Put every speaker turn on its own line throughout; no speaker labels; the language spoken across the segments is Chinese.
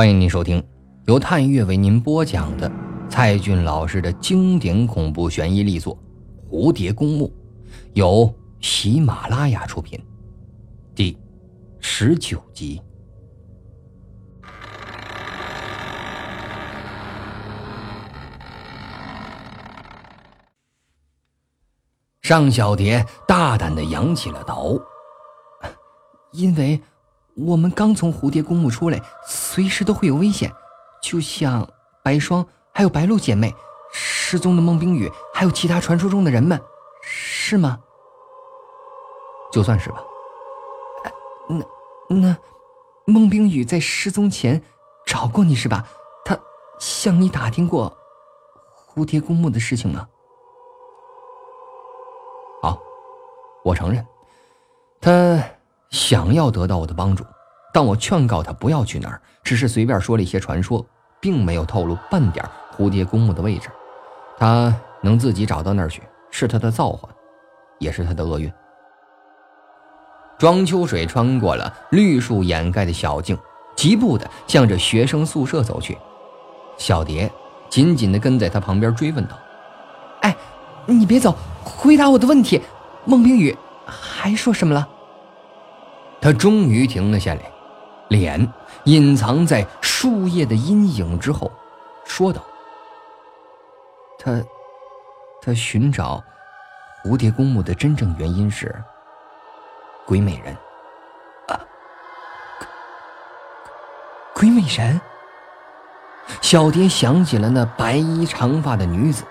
欢迎您收听由探月为您播讲的蔡骏老师的经典恐怖悬疑力作《蝴蝶公墓》，由喜马拉雅出品，第十九集。尚小蝶大胆的扬起了头，
因为。我们刚从蝴蝶公墓出来，随时都会有危险，就像白霜还有白露姐妹失踪的孟冰雨，还有其他传说中的人们，是吗？
就算是吧。
那那孟冰雨在失踪前找过你是吧？他向你打听过蝴蝶公墓的事情吗？
好，我承认，他。想要得到我的帮助，但我劝告他不要去那儿，只是随便说了一些传说，并没有透露半点蝴蝶公墓的位置。他能自己找到那儿去，是他的造化，也是他的厄运。庄秋水穿过了绿树掩盖的小径，疾步的向着学生宿舍走去。小蝶紧紧的跟在他旁边追问道：“
哎，你别走，回答我的问题。孟冰雨还说什么了？”
他终于停了下来，脸隐藏在树叶的阴影之后，说道：“他，他寻找蝴蝶公墓的真正原因是鬼美人。啊，
鬼美人。”
小蝶想起了那白衣长发的女子，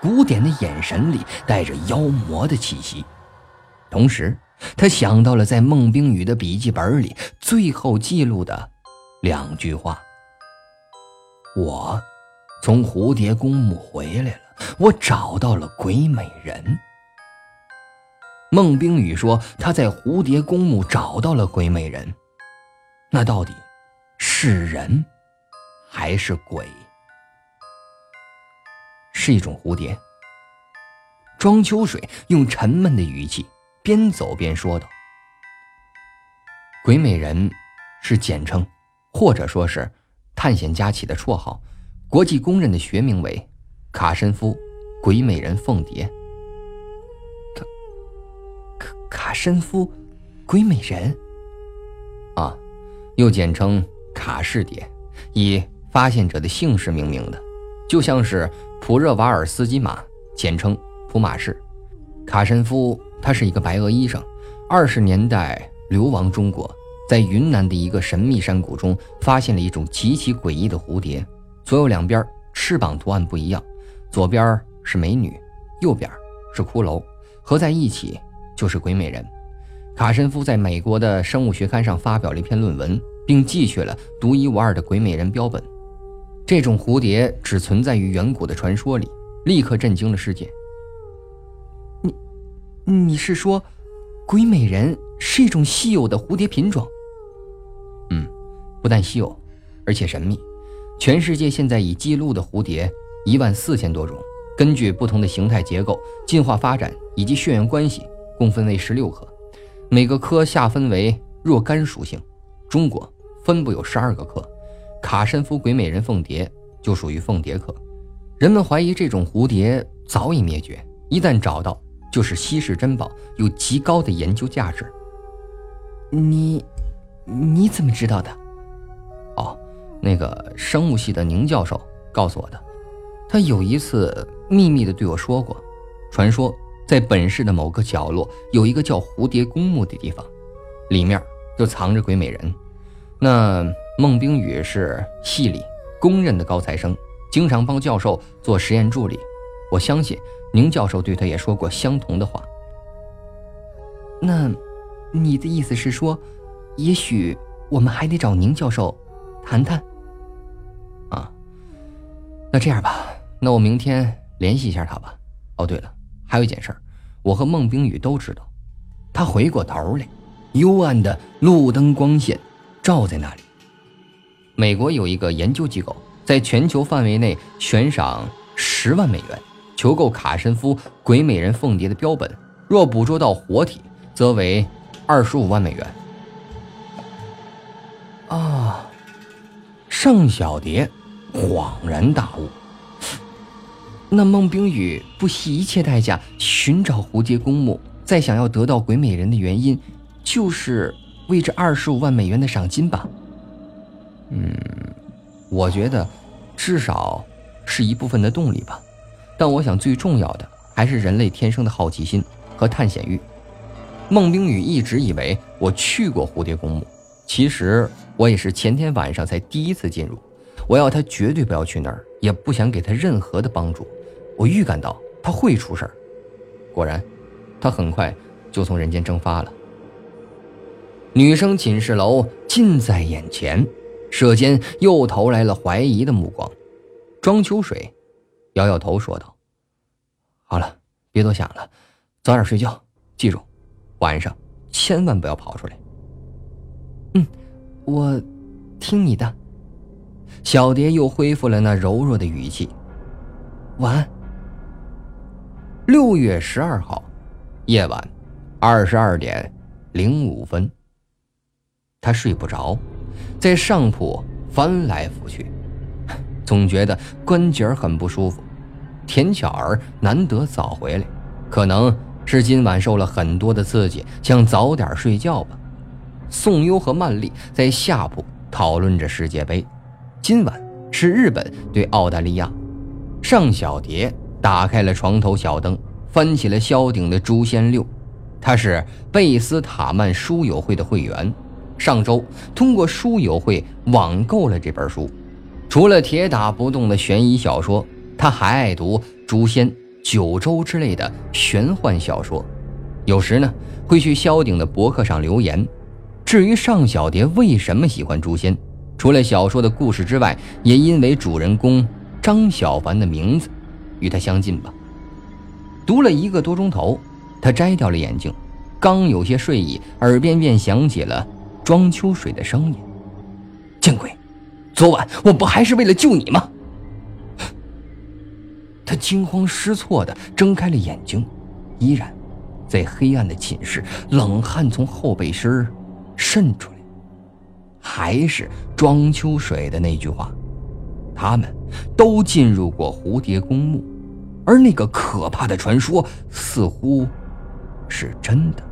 古典的眼神里带着妖魔的气息，同时。他想到了在孟冰雨的笔记本里最后记录的两句话：“我从蝴蝶公墓回来了，我找到了鬼美人。”孟冰雨说他在蝴蝶公墓找到了鬼美人，那到底是人还是鬼？是一种蝴蝶。庄秋水用沉闷的语气。边走边说道：“鬼美人是简称，或者说是探险家起的绰号，国际公认的学名为卡申夫鬼美人凤蝶。
卡卡卡申夫鬼美人
啊，又简称卡氏蝶，以发现者的姓氏命名的，就像是普热瓦尔斯基马，简称普马氏。卡申夫。”他是一个白俄医生，二十年代流亡中国，在云南的一个神秘山谷中发现了一种极其诡异的蝴蝶，左右两边翅膀图案不一样，左边是美女，右边是骷髅，合在一起就是鬼美人。卡申夫在美国的生物学刊上发表了一篇论文，并记取了独一无二的鬼美人标本。这种蝴蝶只存在于远古的传说里，立刻震惊了世界。
你是说，鬼美人是一种稀有的蝴蝶品种？
嗯，不但稀有，而且神秘。全世界现在已记录的蝴蝶一万四千多种，根据不同的形态结构、进化发展以及血缘关系，共分为十六科，每个科下分为若干属性。中国分布有十二个科，卡申夫鬼美人凤蝶就属于凤蝶科。人们怀疑这种蝴蝶早已灭绝，一旦找到。就是稀世珍宝，有极高的研究价值。
你，你怎么知道的？
哦，那个生物系的宁教授告诉我的。他有一次秘密的对我说过，传说在本市的某个角落有一个叫蝴蝶公墓的地方，里面就藏着鬼美人。那孟冰雨是系里公认的高材生，经常帮教授做实验助理。我相信。宁教授对他也说过相同的话。
那，你的意思是说，也许我们还得找宁教授谈谈。
啊，那这样吧，那我明天联系一下他吧。哦，对了，还有一件事，我和孟冰雨都知道。他回过头来，幽暗的路灯光线照在那里。美国有一个研究机构，在全球范围内悬赏十万美元。求购卡神夫鬼美人凤蝶的标本，若捕捉到活体，则为二十五万美元。
啊，
尚小蝶恍然大悟。
那孟冰雨不惜一切代价寻找蝴蝶公墓，再想要得到鬼美人的原因，就是为这二十五万美元的赏金吧？
嗯，我觉得至少是一部分的动力吧。但我想最重要的还是人类天生的好奇心和探险欲。孟冰雨一直以为我去过蝴蝶公墓，其实我也是前天晚上才第一次进入。我要他绝对不要去那儿，也不想给他任何的帮助。我预感到他会出事儿，果然，他很快就从人间蒸发了。女生寝室楼近在眼前，舍监又投来了怀疑的目光。庄秋水摇摇头说道：“好了，别多想了，早点睡觉。记住，晚上千万不要跑出来。”“
嗯，我听你的。”
小蝶又恢复了那柔弱的语气。
“晚安。”
六月十二号，夜晚二十二点零五分。他睡不着，在上铺翻来覆去，总觉得关节很不舒服。田巧儿难得早回来，可能是今晚受了很多的刺激，想早点睡觉吧。宋优和曼丽在下铺讨论着世界杯，今晚是日本对澳大利亚。尚小蝶。打开了床头小灯，翻起了萧鼎的《诛仙六》，他是贝斯塔曼书友会的会员，上周通过书友会网购了这本书。除了铁打不动的悬疑小说，他还爱读《诛仙》《九州》之类的玄幻小说，有时呢会去萧鼎的博客上留言。至于尚小蝶为什么喜欢《诛仙》，除了小说的故事之外，也因为主人公张小凡的名字。与他相近吧。读了一个多钟头，他摘掉了眼镜，刚有些睡意，耳边便响起了庄秋水的声音：“见鬼，昨晚我不还是为了救你吗？”他惊慌失措地睁开了眼睛，依然在黑暗的寝室，冷汗从后背身渗出来，还是庄秋水的那句话。他们都进入过蝴蝶公墓，而那个可怕的传说似乎是真的。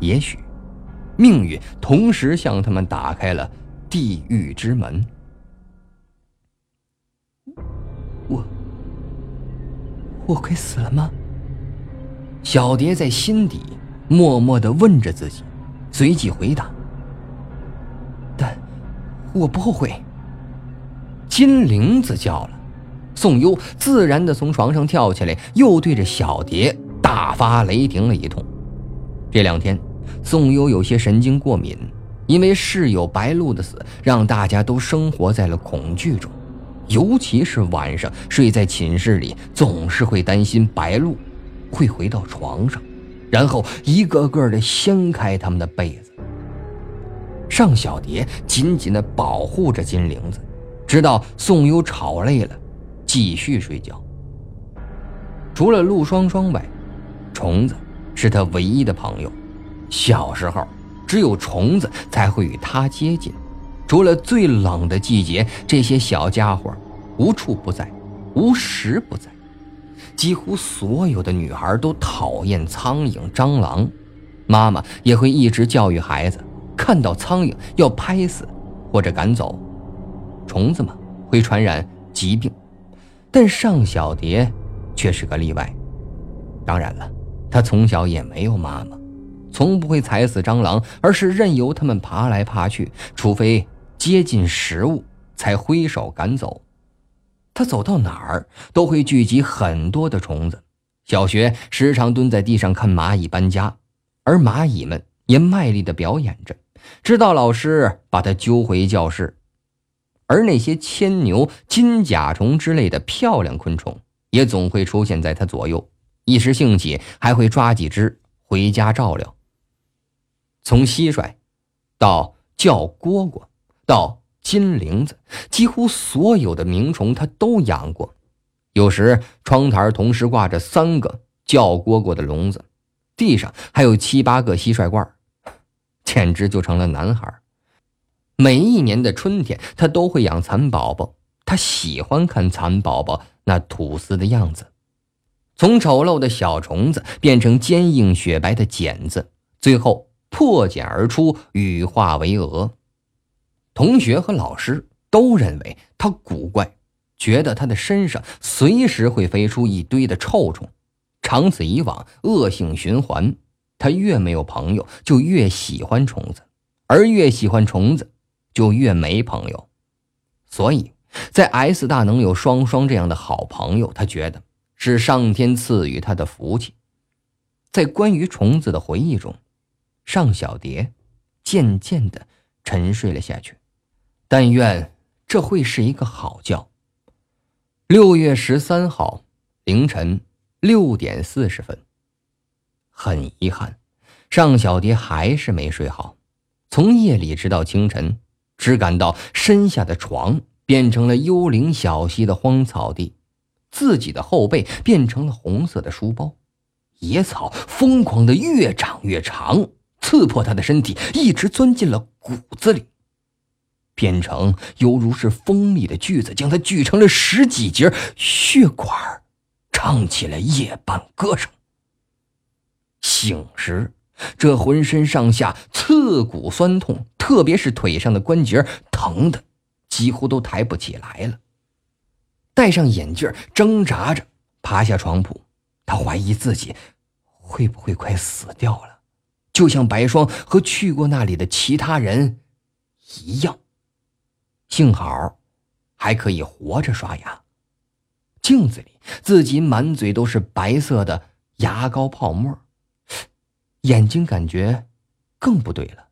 也许，命运同时向他们打开了地狱之门。
我快死了吗？
小蝶在心底默默的问着自己，随即回答：“
但我不后悔。”
金铃子叫了，宋优自然的从床上跳起来，又对着小蝶大发雷霆了一通。这两天，宋优有些神经过敏，因为室友白露的死，让大家都生活在了恐惧中，尤其是晚上睡在寝室里，总是会担心白露会回到床上，然后一个个的掀开他们的被子。尚小蝶紧紧的保护着金铃子。直到宋优吵累了，继续睡觉。除了陆双双外，虫子是他唯一的朋友。小时候，只有虫子才会与他接近。除了最冷的季节，这些小家伙无处不在，无时不在。几乎所有的女孩都讨厌苍蝇、蟑螂，妈妈也会一直教育孩子：看到苍蝇要拍死或者赶走。虫子嘛，会传染疾病，但尚小蝶却是个例外。当然了，她从小也没有妈妈，从不会踩死蟑螂，而是任由它们爬来爬去，除非接近食物，才挥手赶走。他走到哪儿都会聚集很多的虫子。小学时常蹲在地上看蚂蚁搬家，而蚂蚁们也卖力地表演着，直到老师把他揪回教室。而那些牵牛、金甲虫之类的漂亮昆虫，也总会出现在他左右，一时兴起还会抓几只回家照料。从蟋蟀，到叫蝈蝈，到金铃子，几乎所有的鸣虫他都养过。有时窗台同时挂着三个叫蝈蝈的笼子，地上还有七八个蟋蟀罐，简直就成了男孩。每一年的春天，他都会养蚕宝宝。他喜欢看蚕宝宝那吐丝的样子，从丑陋的小虫子变成坚硬雪白的茧子，最后破茧而出，羽化为蛾。同学和老师都认为他古怪，觉得他的身上随时会飞出一堆的臭虫。长此以往，恶性循环。他越没有朋友，就越喜欢虫子，而越喜欢虫子，就越没朋友。所以。在 S 大能有双双这样的好朋友，他觉得是上天赐予他的福气。在关于虫子的回忆中，尚小蝶渐渐的沉睡了下去。但愿这会是一个好觉。六月十三号凌晨六点四十分，很遗憾，尚小蝶还是没睡好，从夜里直到清晨，只感到身下的床。变成了幽灵小溪的荒草地，自己的后背变成了红色的书包，野草疯狂的越长越长，刺破他的身体，一直钻进了骨子里，变成犹如是锋利的锯子，将他锯成了十几节，血管唱起了夜半歌声。醒时，这浑身上下刺骨酸痛，特别是腿上的关节疼的。几乎都抬不起来了。戴上眼镜，挣扎着爬下床铺，他怀疑自己会不会快死掉了，就像白霜和去过那里的其他人一样。幸好还可以活着刷牙。镜子里，自己满嘴都是白色的牙膏泡沫，眼睛感觉更不对了，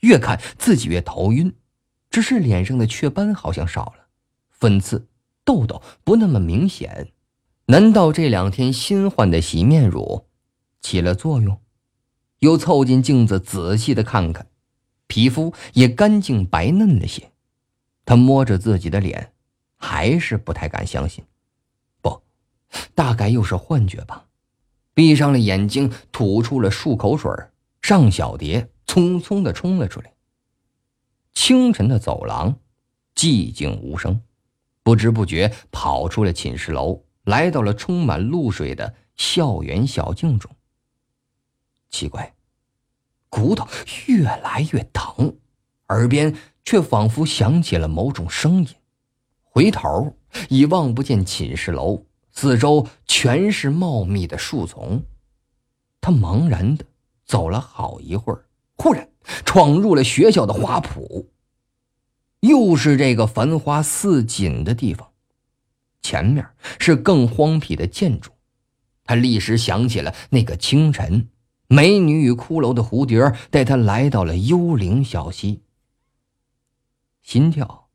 越看自己越头晕。只是脸上的雀斑好像少了，粉刺、痘痘不那么明显。难道这两天新换的洗面乳起了作用？又凑近镜子仔细的看看，皮肤也干净白嫩了些。他摸着自己的脸，还是不太敢相信。不，大概又是幻觉吧。闭上了眼睛，吐出了漱口水。尚小蝶匆匆的冲了出来。清晨的走廊，寂静无声，不知不觉跑出了寝室楼，来到了充满露水的校园小径中。奇怪，骨头越来越疼，耳边却仿佛响起了某种声音。回头已望不见寝室楼，四周全是茂密的树丛。他茫然的走了好一会儿，忽然。闯入了学校的花圃，又是这个繁花似锦的地方。前面是更荒僻的建筑，他立时想起了那个清晨，美女与骷髅的蝴蝶带他来到了幽灵小溪。心跳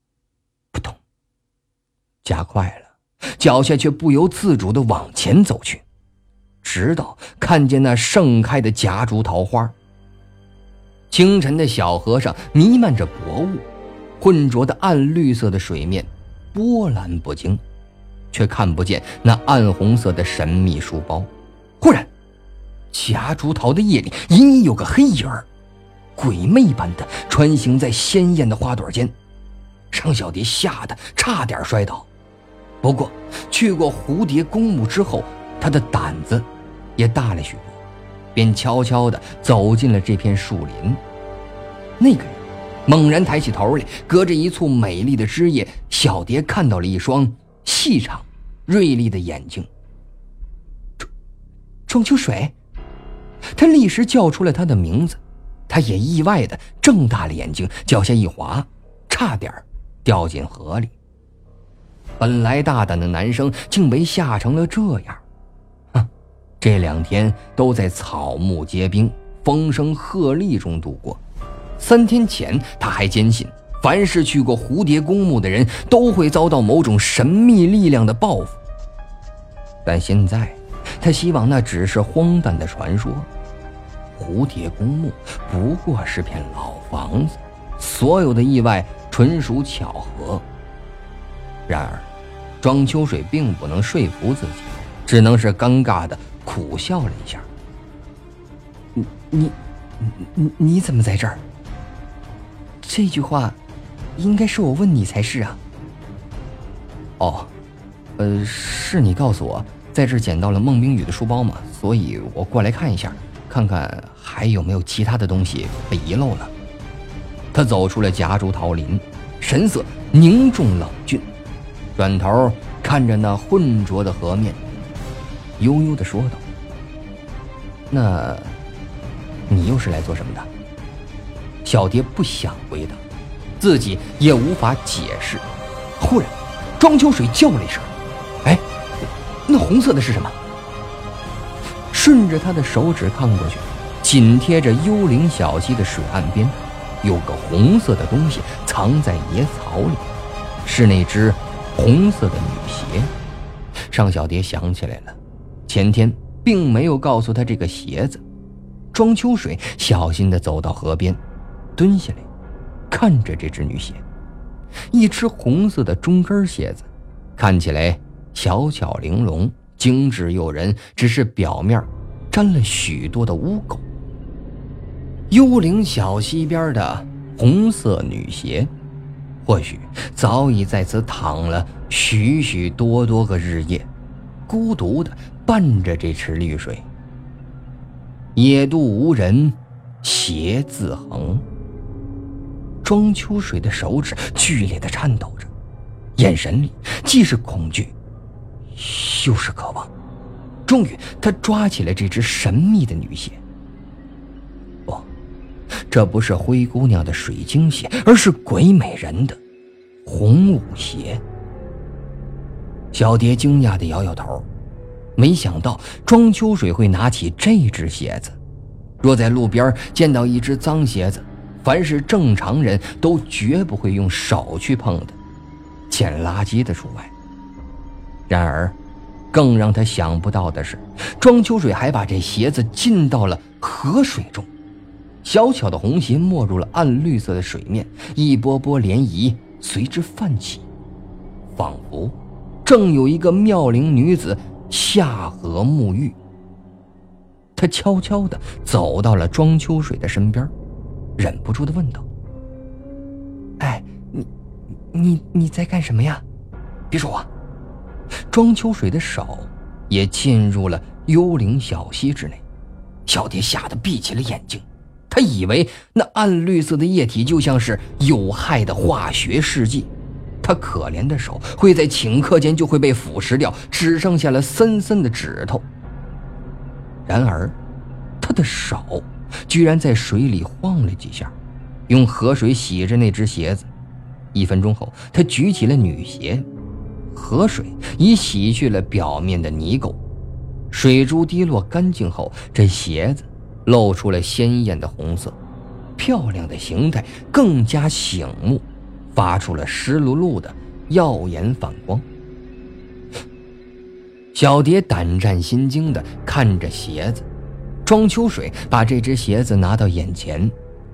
扑通加快了，脚下却不由自主的往前走去，直到看见那盛开的夹竹桃花。清晨的小河上弥漫着薄雾，浑浊的暗绿色的水面波澜不惊，却看不见那暗红色的神秘书包。忽然，夹竹桃的叶里隐隐有个黑影儿，鬼魅般的穿行在鲜艳的花朵间。尚小蝶吓得差点摔倒，不过去过蝴蝶公墓之后，她的胆子也大了许多。便悄悄地走进了这片树林。那个人猛然抬起头来，隔着一簇美丽的枝叶，小蝶看到了一双细长、锐利的眼睛。庄庄秋水，他立时叫出了他的名字。他也意外地睁大了眼睛，脚下一滑，差点掉进河里。本来大胆的男生，竟被吓成了这样。这两天都在草木皆兵、风声鹤唳中度过。三天前，他还坚信，凡是去过蝴蝶公墓的人都会遭到某种神秘力量的报复。但现在，他希望那只是荒诞的传说。蝴蝶公墓不过是片老房子，所有的意外纯属巧合。然而，庄秋水并不能说服自己，只能是尴尬的。苦笑了一下。你你你你怎么在这儿？这句话
应该是我问你才是啊。
哦，呃，是你告诉我在这捡到了孟冰雨的书包嘛，所以我过来看一下，看看还有没有其他的东西被遗漏了。他走出了夹竹桃林，神色凝重冷峻，转头看着那浑浊的河面，悠悠地说道：“那，你又是来做什么的？”小蝶不想回答，自己也无法解释。忽然，庄秋水叫了一声：“哎，那红色的是什么？”顺着他的手指看过去，紧贴着幽灵小溪的水岸边。有个红色的东西藏在野草里，是那只红色的女鞋。尚小蝶想起来了，前天并没有告诉他这个鞋子。庄秋水小心地走到河边，蹲下来，看着这只女鞋，一只红色的中跟鞋子，看起来小巧玲珑、精致诱人，只是表面沾了许多的污垢。幽灵小溪边的红色女鞋，或许早已在此躺了许许多多个日夜，孤独的伴着这池绿水。野渡无人，鞋自横。庄秋水的手指剧烈的颤抖着，眼神里既是恐惧，又是渴望。终于，他抓起了这只神秘的女鞋。不这不是灰姑娘的水晶鞋，而是鬼美人的红舞鞋。小蝶惊讶的摇摇头，没想到庄秋水会拿起这只鞋子。若在路边见到一只脏鞋子，凡是正常人都绝不会用手去碰的，捡垃圾的除外。然而，更让他想不到的是，庄秋水还把这鞋子浸到了河水中。小巧的红鞋没入了暗绿色的水面，一波波涟漪随之泛起，仿佛正有一个妙龄女子下河沐浴。他悄悄地走到了庄秋水的身边，忍不住地问道：“
哎，你、你、你在干什么呀？
别说话。”庄秋水的手也进入了幽灵小溪之内，小蝶吓得闭起了眼睛。她以为那暗绿色的液体就像是有害的化学试剂，她可怜的手会在顷刻间就会被腐蚀掉，只剩下了森森的指头。然而，他的手居然在水里晃了几下，用河水洗着那只鞋子。一分钟后，他举起了女鞋，河水已洗去了表面的泥垢，水珠滴落干净后，这鞋子。露出了鲜艳的红色，漂亮的形态更加醒目，发出了湿漉漉的耀眼反光。小蝶胆战心惊地看着鞋子，庄秋水把这只鞋子拿到眼前，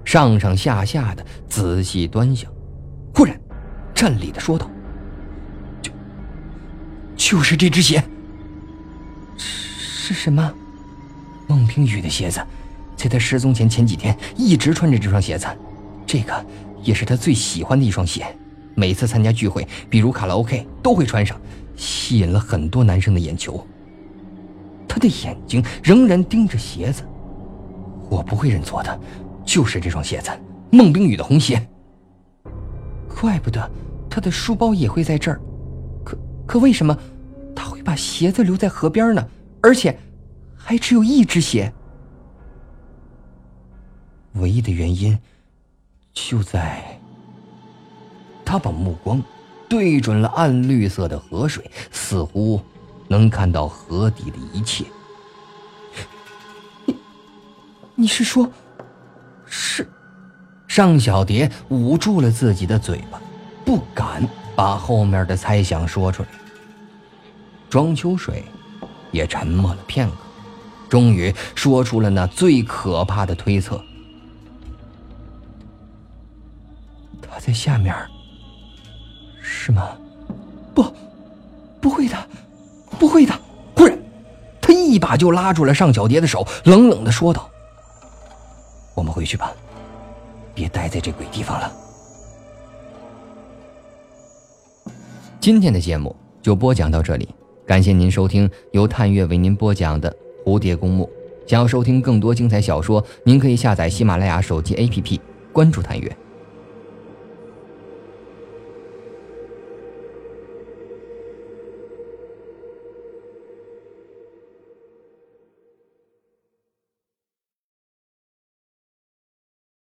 上上下下的仔细端详，忽然，站立地说道：“，就是这只鞋。
是什么？
孟冰雨的鞋子。”在她失踪前前几天，一直穿着这双鞋子，这个也是她最喜欢的一双鞋。每次参加聚会，比如卡拉 OK，都会穿上，吸引了很多男生的眼球。他的眼睛仍然盯着鞋子，我不会认错的，就是这双鞋子，孟冰雨的红鞋。
怪不得他的书包也会在这儿，可可为什么他会把鞋子留在河边呢？而且还只有一只鞋。
唯一的原因，就在他把目光对准了暗绿色的河水，似乎能看到河底的一切。
你，你是说，是？
尚小蝶捂住了自己的嘴巴，不敢把后面的猜想说出来。庄秋水也沉默了片刻，终于说出了那最可怕的推测。
他在下面，是吗？不，不会的，不会的！
忽然，他一把就拉住了尚小蝶的手，冷冷的说道：“我们回去吧，别待在这鬼地方了。”今天的节目就播讲到这里，感谢您收听由探月为您播讲的《蝴蝶公墓》。想要收听更多精彩小说，您可以下载喜马拉雅手机 APP，关注探月。